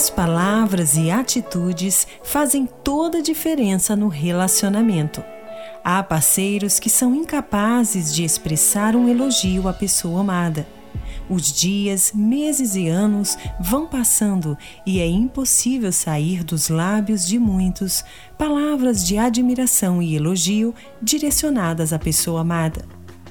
As palavras e atitudes fazem toda a diferença no relacionamento. Há parceiros que são incapazes de expressar um elogio à pessoa amada. Os dias, meses e anos vão passando e é impossível sair dos lábios de muitos palavras de admiração e elogio direcionadas à pessoa amada.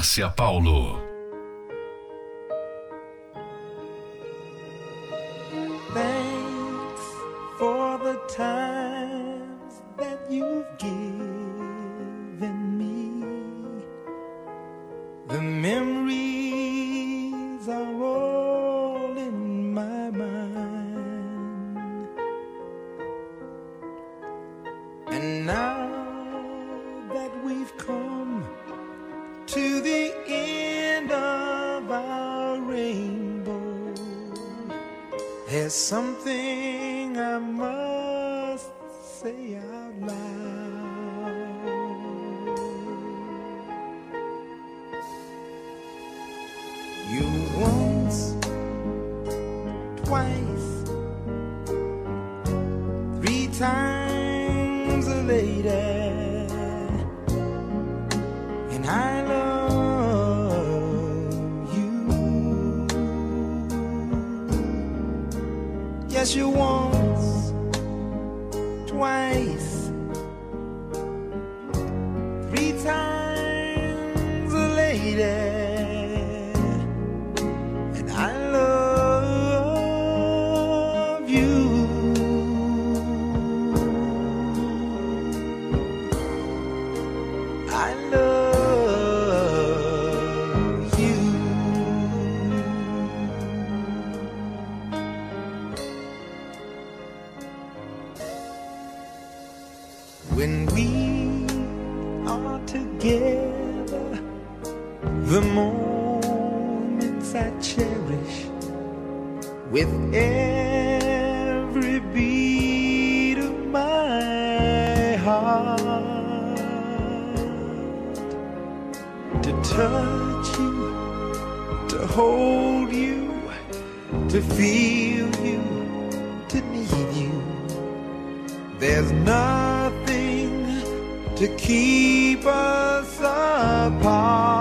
Márcia Paulo. Thanks for the times that you've given me. The memories There's something I must. touch you, to hold you, to feel you, to need you. There's nothing to keep us apart.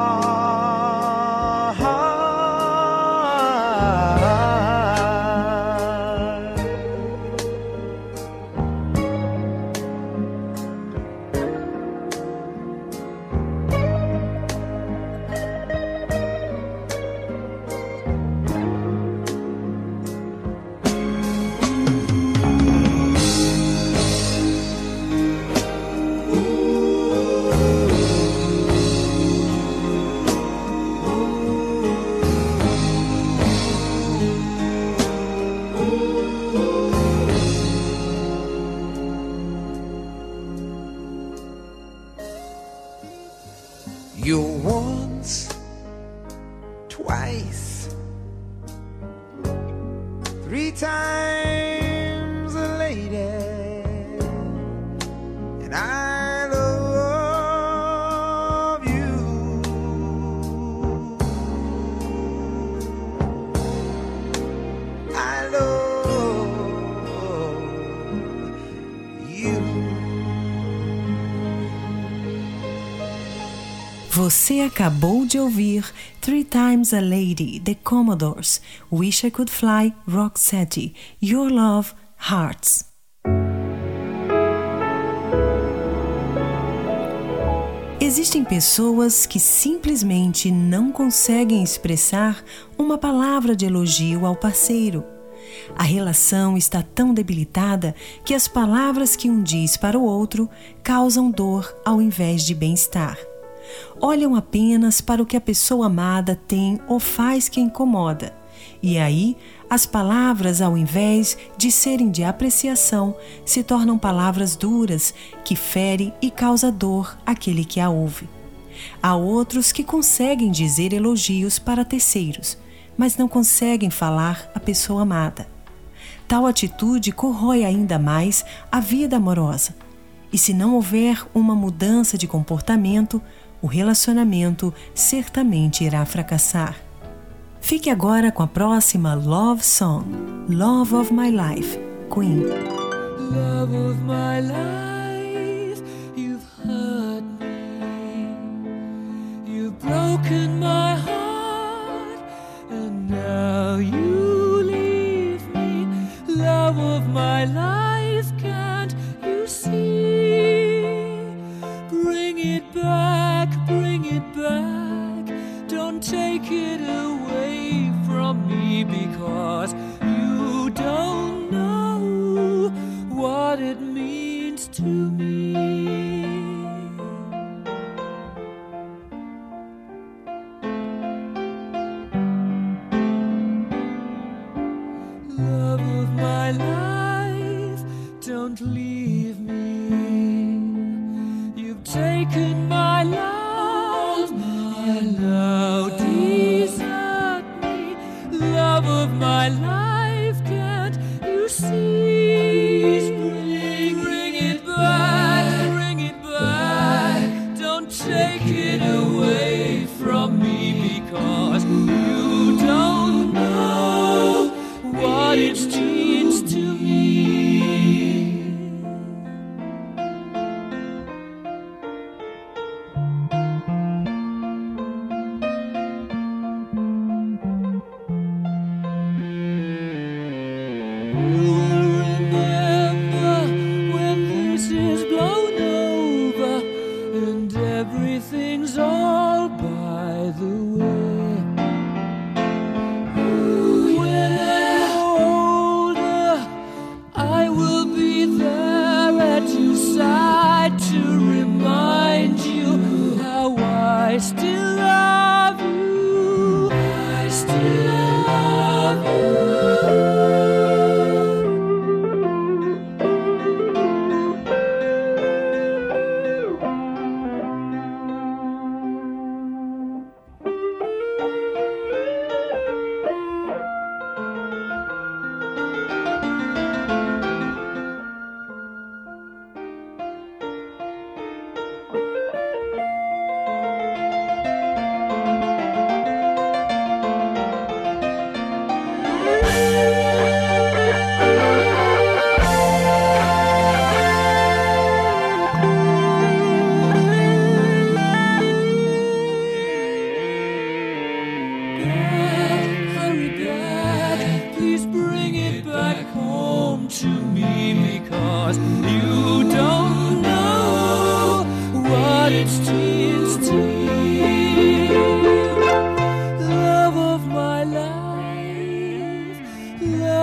Acabou de ouvir Three Times a Lady, The Commodores, Wish I Could Fly, Roxette, Your Love, Hearts. Existem pessoas que simplesmente não conseguem expressar uma palavra de elogio ao parceiro. A relação está tão debilitada que as palavras que um diz para o outro causam dor ao invés de bem-estar olham apenas para o que a pessoa amada tem ou faz que incomoda. E aí, as palavras, ao invés de serem de apreciação, se tornam palavras duras que ferem e causa dor àquele que a ouve. Há outros que conseguem dizer elogios para terceiros, mas não conseguem falar à pessoa amada. Tal atitude corrói ainda mais a vida amorosa. E se não houver uma mudança de comportamento, o relacionamento certamente irá fracassar. Fique agora com a próxima Love Song, Love of My Life, Queen. Love of my life, you've hurt me. You've broken my heart, and now you leave me. Love of my life, Take it away from me because you don't know what it means to me. Love of my life, don't leave me. You've taken my life. My life, can't you see? Bring, bring it back, bring it back. Don't take it away from me because you don't know what it's remember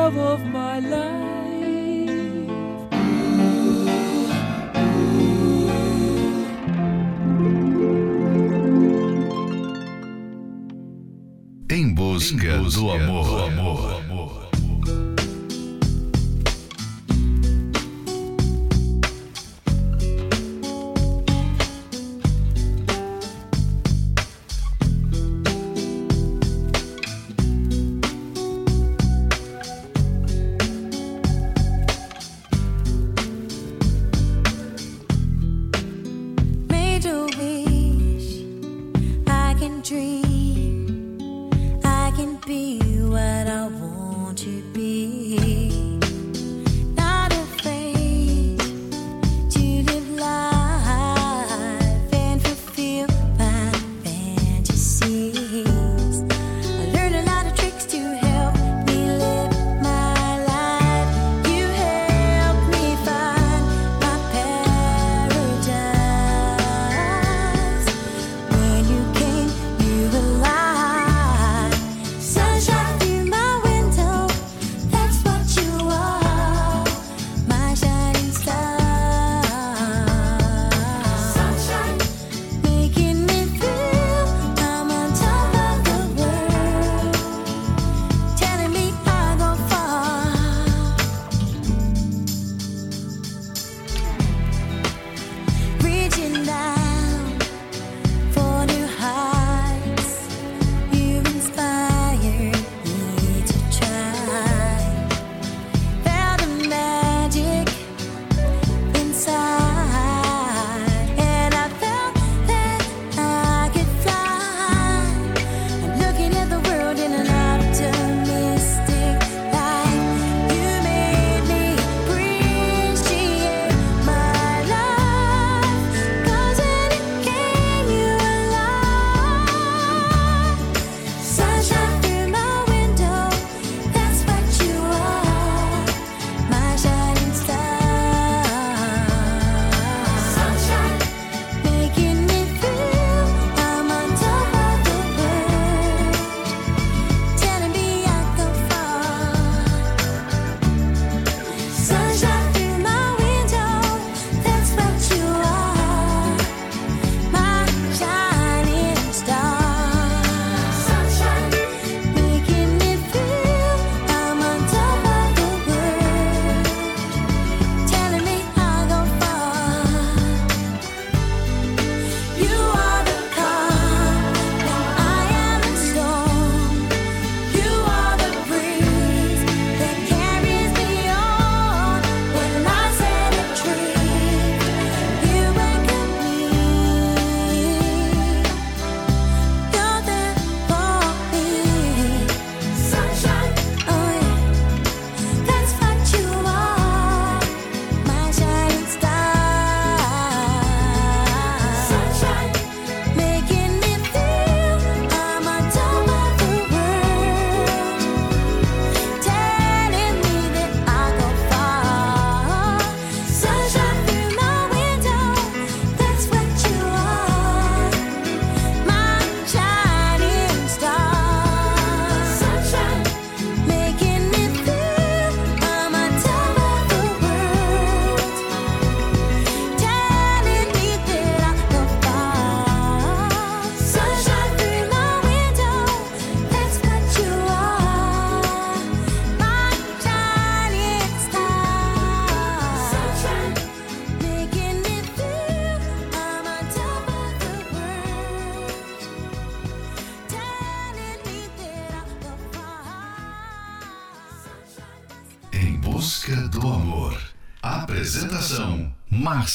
love of my life. Em busca, em busca do amor. Do amor.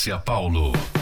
Márcia Paulo.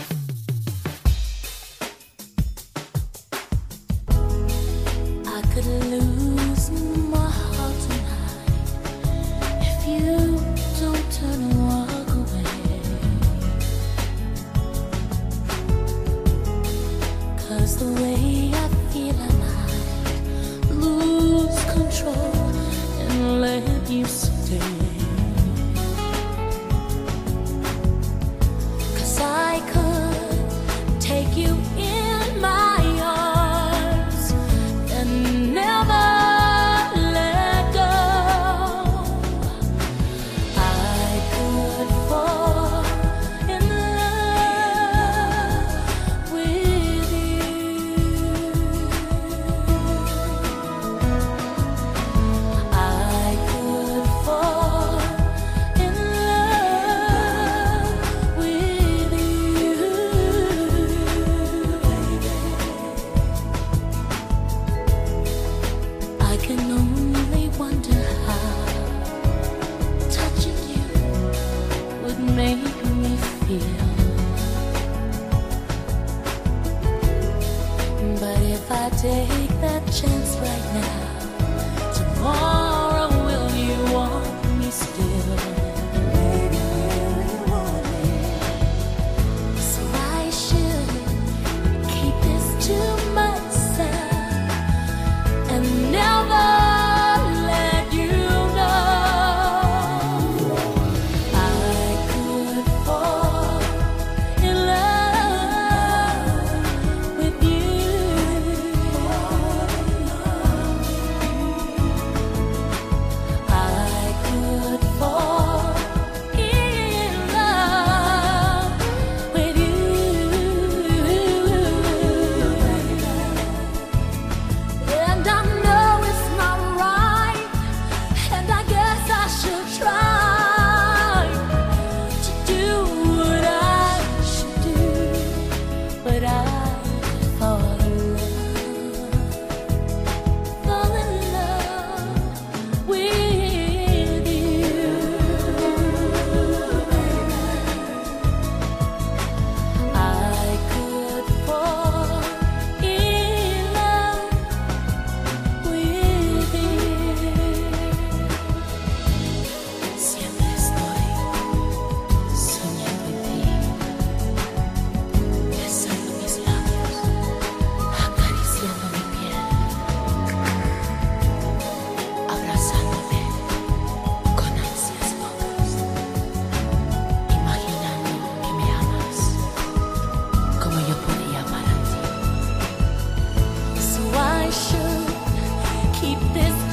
take that chance right now.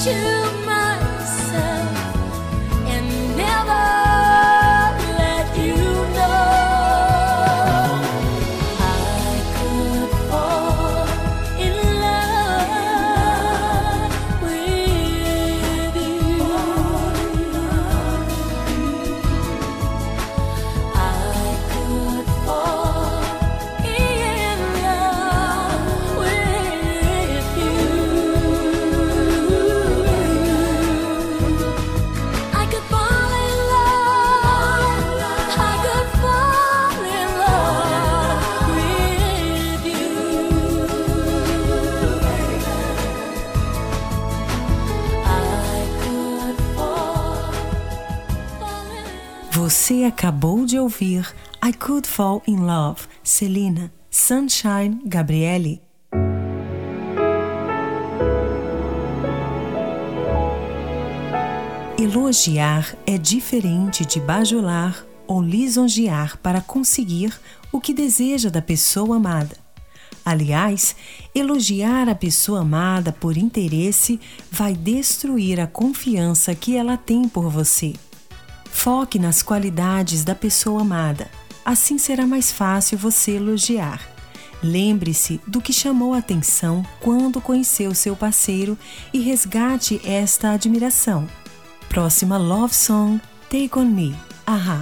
You. acabou de ouvir I Could Fall in Love, Celina, Sunshine, Gabriele. Elogiar é diferente de bajular ou lisonjear para conseguir o que deseja da pessoa amada. Aliás, elogiar a pessoa amada por interesse vai destruir a confiança que ela tem por você. Foque nas qualidades da pessoa amada. Assim será mais fácil você elogiar. Lembre-se do que chamou a atenção quando conheceu seu parceiro e resgate esta admiração. Próxima Love Song: Take On Me. Ahá.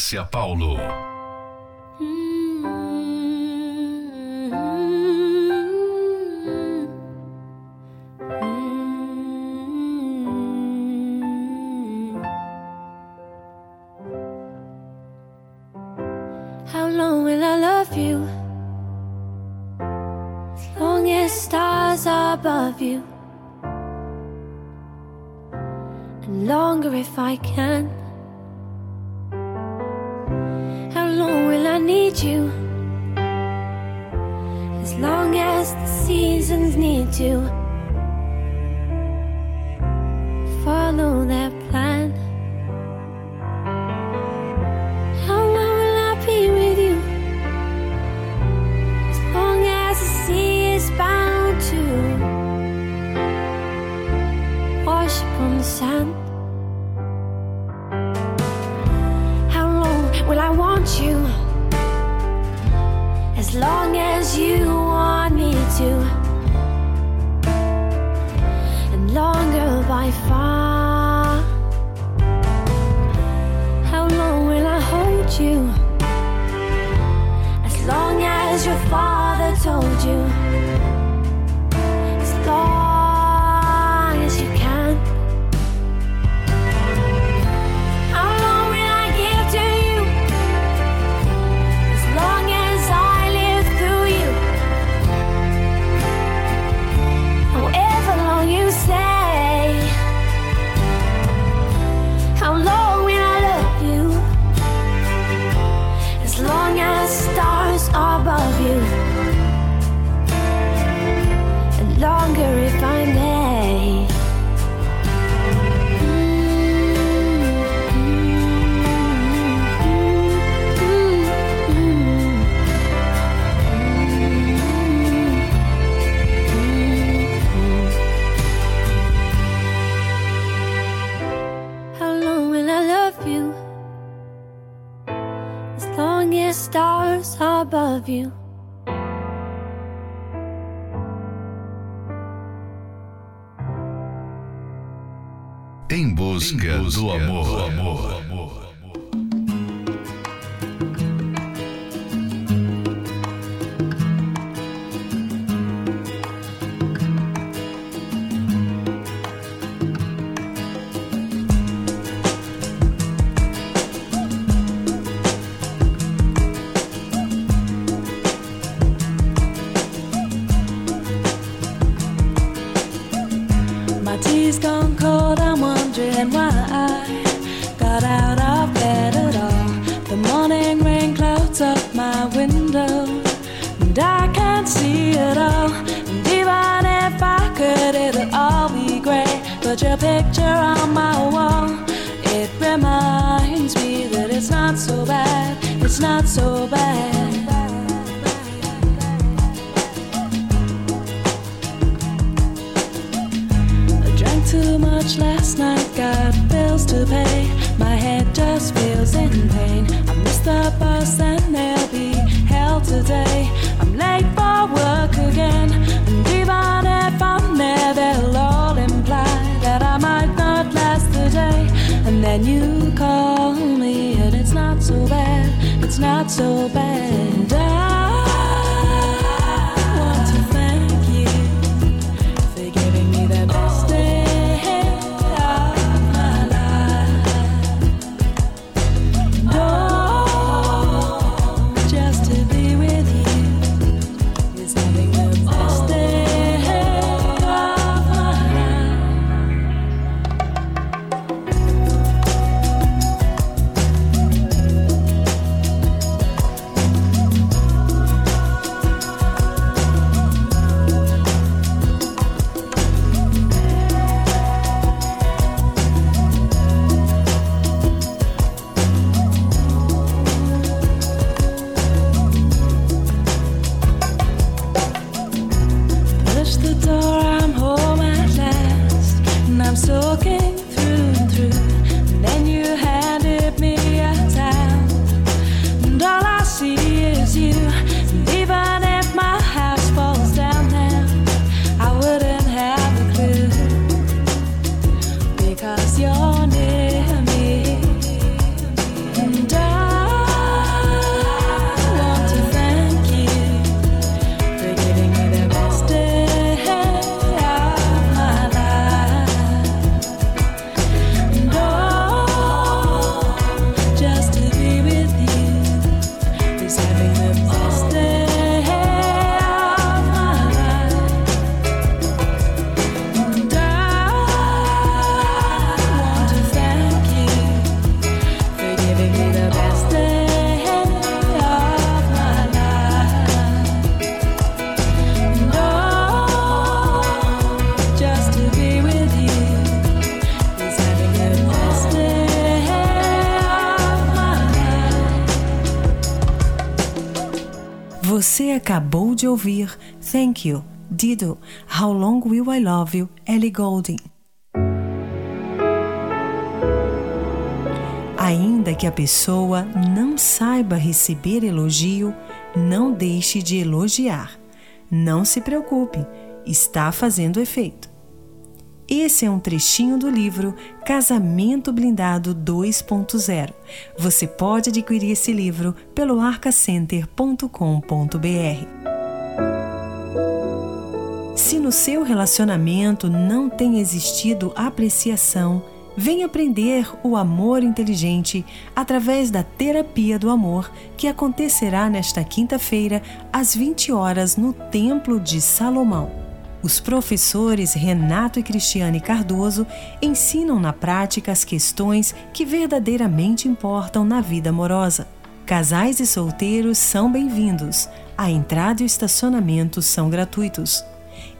Márcia Paulo. from the sand. love you. Em busca, em busca do amor. Do amor. picture on my wall. It reminds me that it's not so bad, it's not so bad. I drank too much last night, got bills to pay. My head just feels in pain. I missed the bus and and you call me, and it's not so bad, it's not so bad. Acabou de ouvir Thank You, Dido, How Long Will I Love You, Ellie Goulding. Ainda que a pessoa não saiba receber elogio, não deixe de elogiar. Não se preocupe, está fazendo efeito. Esse é um trechinho do livro Casamento Blindado 2.0. Você pode adquirir esse livro pelo arcacenter.com.br. Se no seu relacionamento não tem existido apreciação, vem aprender o amor inteligente através da Terapia do Amor, que acontecerá nesta quinta-feira, às 20 horas, no Templo de Salomão. Os professores Renato e Cristiane Cardoso ensinam na prática as questões que verdadeiramente importam na vida amorosa. Casais e solteiros são bem-vindos. A entrada e o estacionamento são gratuitos.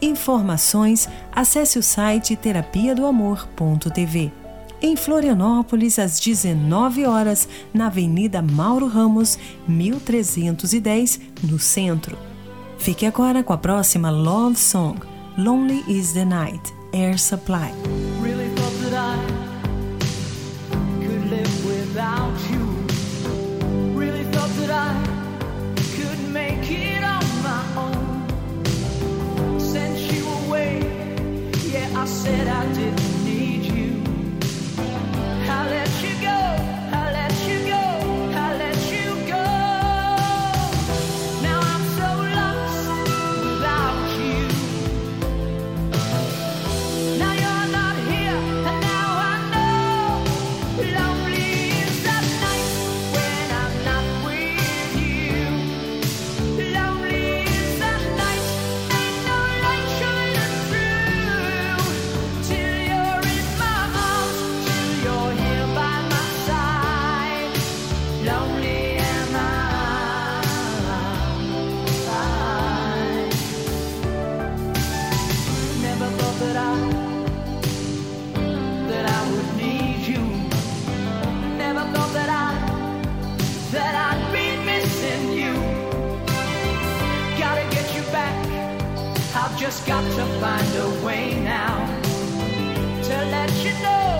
Informações, acesse o site terapia do amor.tv. Em Florianópolis, às 19 horas, na Avenida Mauro Ramos, 1310, no centro. Fique agora com a próxima Love Song, Lonely is the Night, Air Supply. Really I could live without just got to find a way now to let you know,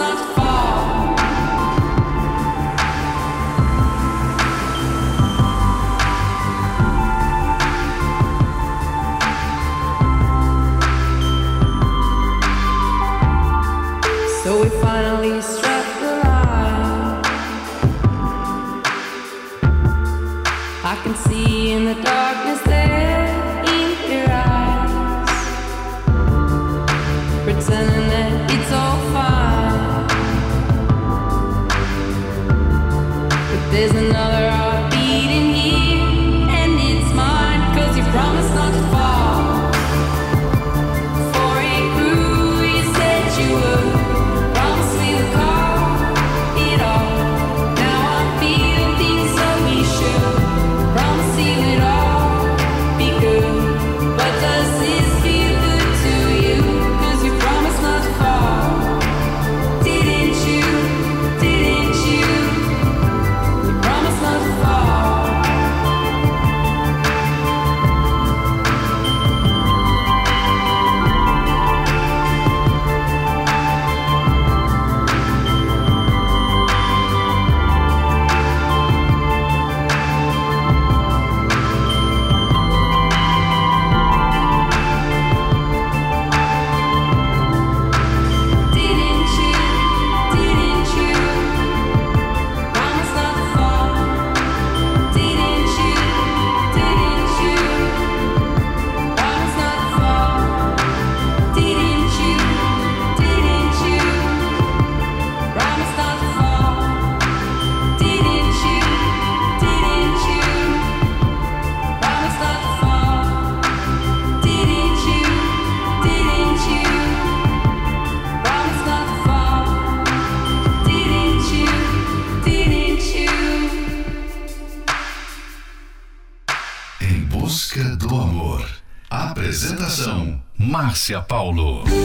глазах. Márcia Paulo.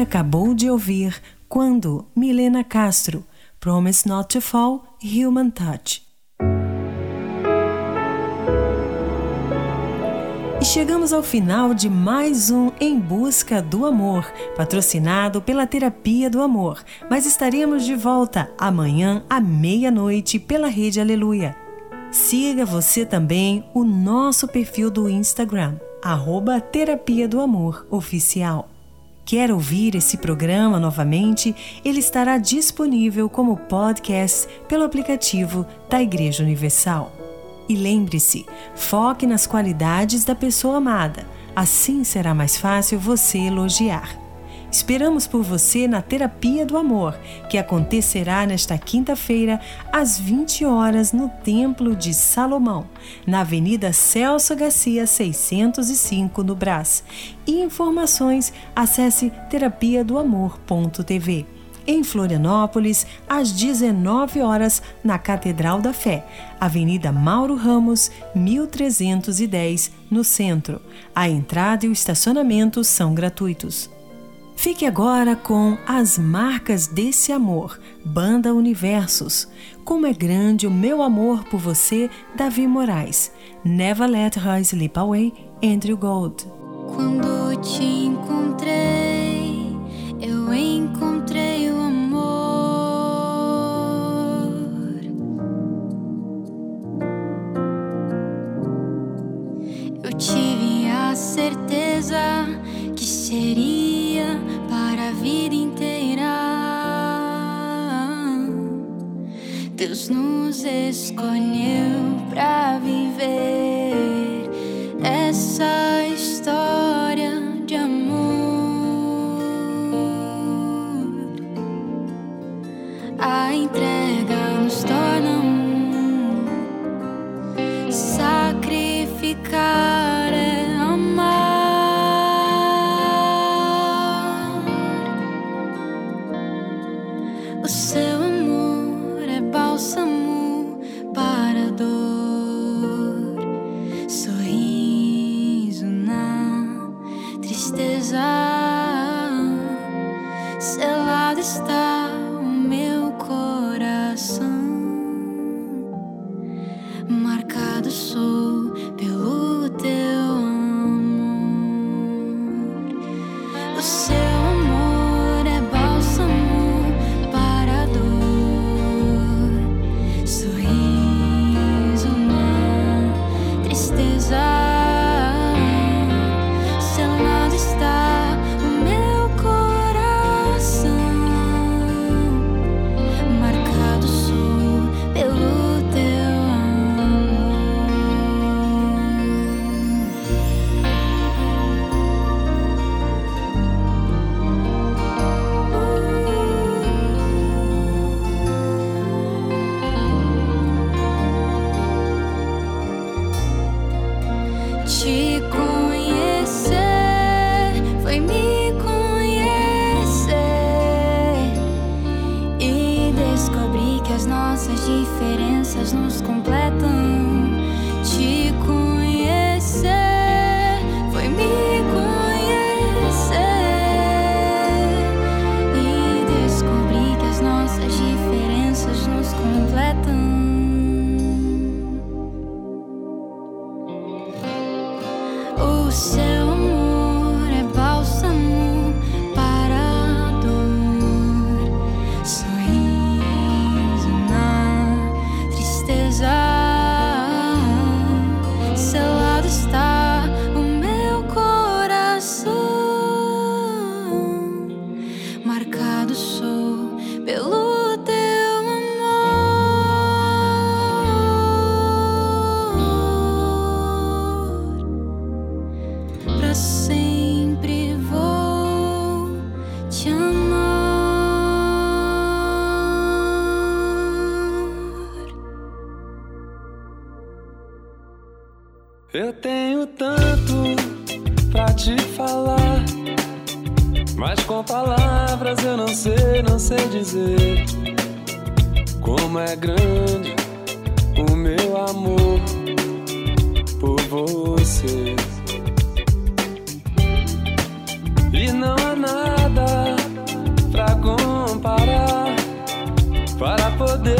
Acabou de ouvir Quando Milena Castro, Promise Not to Fall, Human Touch. E chegamos ao final de mais um Em Busca do Amor, patrocinado pela Terapia do Amor. Mas estaremos de volta amanhã à meia-noite pela Rede Aleluia. Siga você também o nosso perfil do Instagram, arroba Terapia do Amor Oficial. Quer ouvir esse programa novamente? Ele estará disponível como podcast pelo aplicativo da Igreja Universal. E lembre-se, foque nas qualidades da pessoa amada. Assim será mais fácil você elogiar. Esperamos por você na Terapia do Amor, que acontecerá nesta quinta-feira, às 20 horas, no Templo de Salomão, na Avenida Celso Garcia 605, no Brás. E informações, acesse terapia do amor.tv. Em Florianópolis, às 19 horas, na Catedral da Fé, Avenida Mauro Ramos, 1310, no centro. A entrada e o estacionamento são gratuitos. Fique agora com As Marcas desse Amor, Banda Universos. Como é grande o meu amor por você, Davi Moraes. Never Let Her Slip Away, Andrew Gold. Quando te encontrei, eu encontrei o amor. Eu tive a certeza que seria vida inteira. Deus nos escolheu para viver essa história de amor. A entrega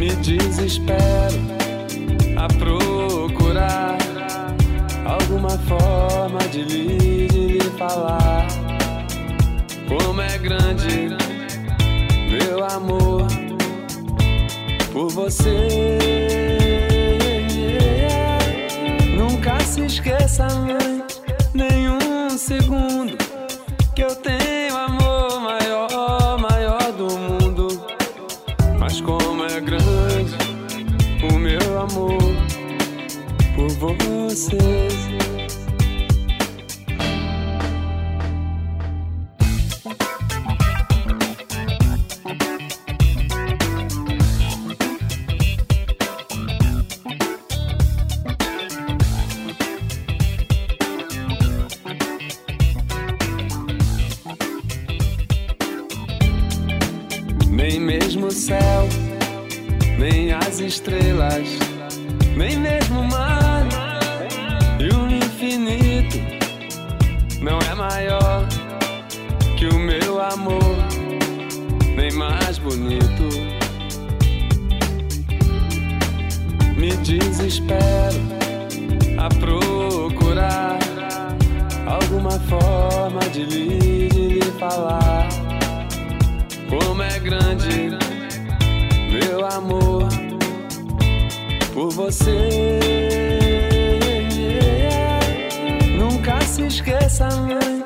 Me desespero a procurar alguma forma de lhe, de lhe falar como é grande meu amor por você. Você. Procurar alguma forma de lhe, de lhe falar como é grande meu amor por você. Nunca se esqueça, mãe,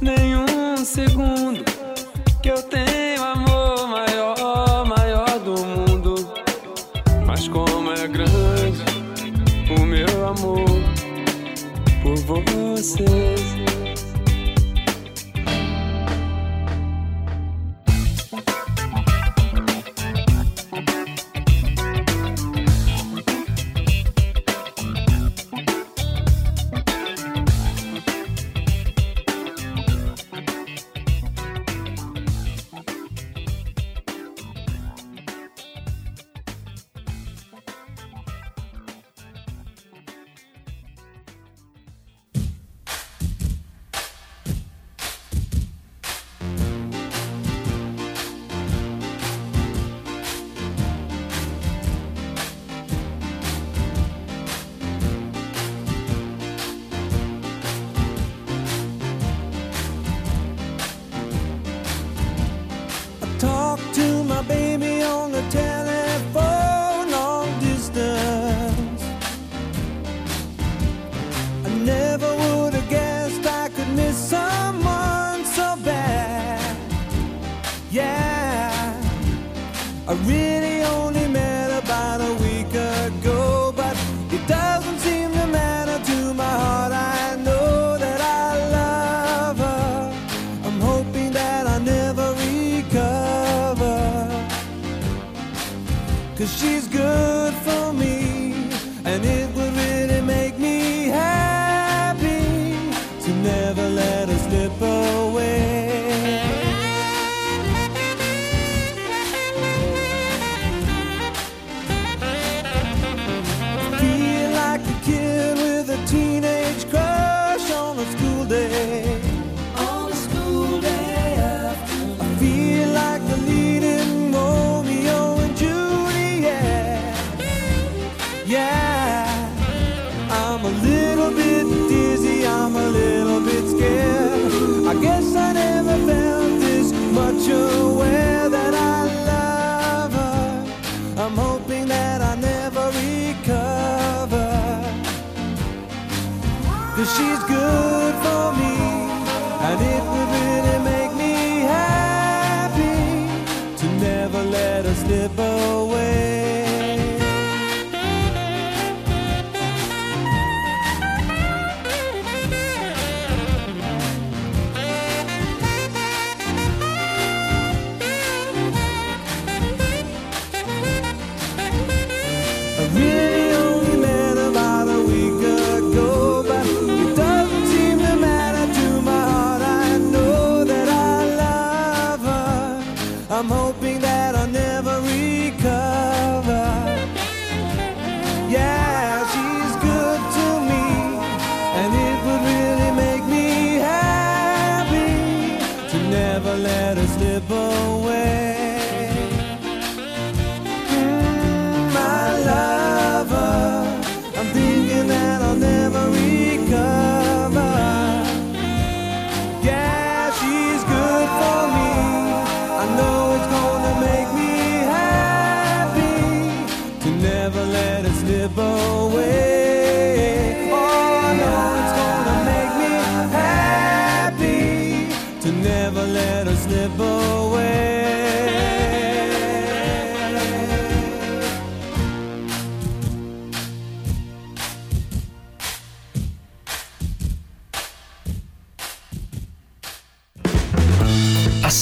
nenhum segundo você. Cause she's good